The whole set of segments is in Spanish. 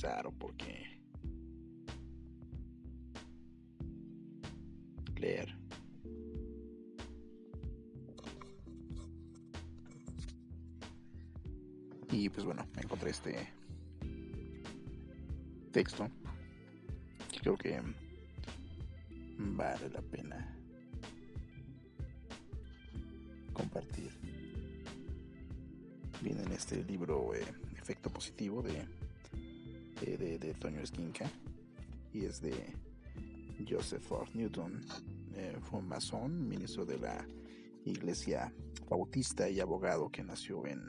pensar o por qué leer. Y pues bueno, encontré este texto que creo que vale la pena compartir. Viene en este libro eh, Efecto Positivo de, de, Toño Esquinca y es de Joseph Ford Newton. Eh, fue un masón, ministro de la Iglesia Bautista y abogado que nació en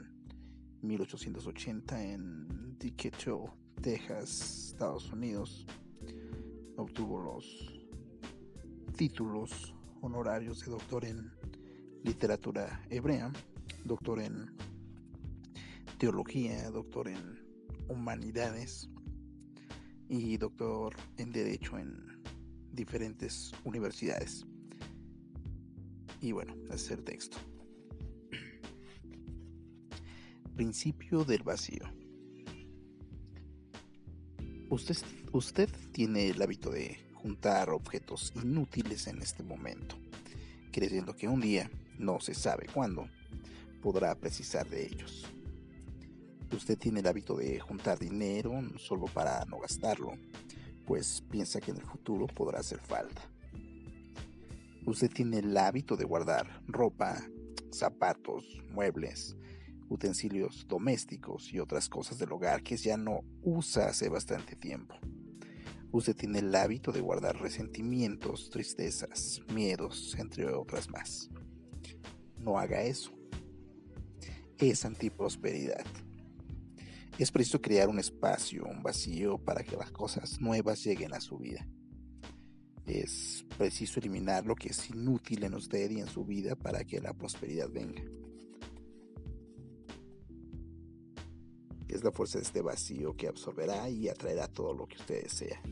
1880 en Decatur, Texas, Estados Unidos. Obtuvo los títulos honorarios de doctor en literatura hebrea, doctor en teología, doctor en humanidades y doctor en derecho en diferentes universidades. Y bueno, hacer texto. Principio del vacío. Usted, usted tiene el hábito de juntar objetos inútiles en este momento, creyendo que un día, no se sabe cuándo, podrá precisar de ellos. Usted tiene el hábito de juntar dinero solo para no gastarlo, pues piensa que en el futuro podrá hacer falta. Usted tiene el hábito de guardar ropa, zapatos, muebles, utensilios domésticos y otras cosas del hogar que ya no usa hace bastante tiempo. Usted tiene el hábito de guardar resentimientos, tristezas, miedos, entre otras más. No haga eso. Es antiprosperidad. Es preciso crear un espacio, un vacío para que las cosas nuevas lleguen a su vida. Es preciso eliminar lo que es inútil en usted y en su vida para que la prosperidad venga. Es la fuerza de este vacío que absorberá y atraerá todo lo que usted desea.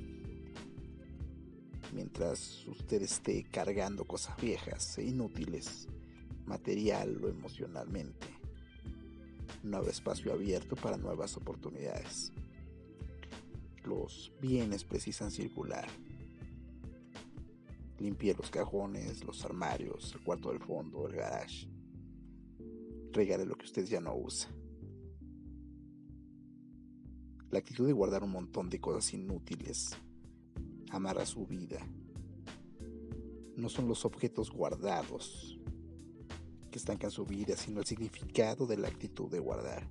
Mientras usted esté cargando cosas viejas e inútiles, material o emocionalmente, no habrá espacio abierto para nuevas oportunidades. Los bienes precisan circular. Limpie los cajones, los armarios, el cuarto del fondo, el garage. Regale lo que usted ya no usa. La actitud de guardar un montón de cosas inútiles amarra su vida. No son los objetos guardados que estancan su vida, sino el significado de la actitud de guardar.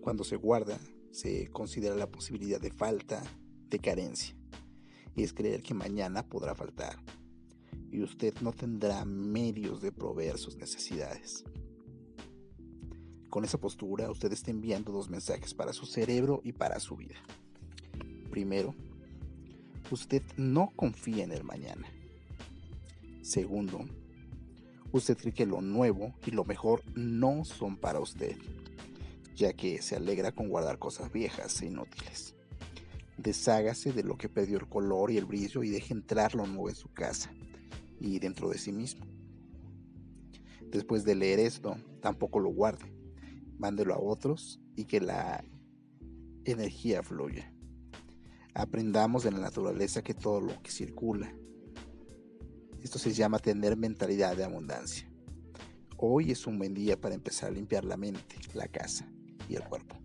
Cuando se guarda, se considera la posibilidad de falta, de carencia. Y es creer que mañana podrá faltar. Y usted no tendrá medios de proveer sus necesidades. Con esa postura, usted está enviando dos mensajes para su cerebro y para su vida. Primero, usted no confía en el mañana. Segundo, usted cree que lo nuevo y lo mejor no son para usted, ya que se alegra con guardar cosas viejas e inútiles. Deshágase de lo que perdió el color y el brillo y deje entrar lo nuevo en su casa y dentro de sí mismo. Después de leer esto, tampoco lo guarde mándelo a otros y que la energía fluya. Aprendamos de la naturaleza que todo lo que circula. Esto se llama tener mentalidad de abundancia. Hoy es un buen día para empezar a limpiar la mente, la casa y el cuerpo.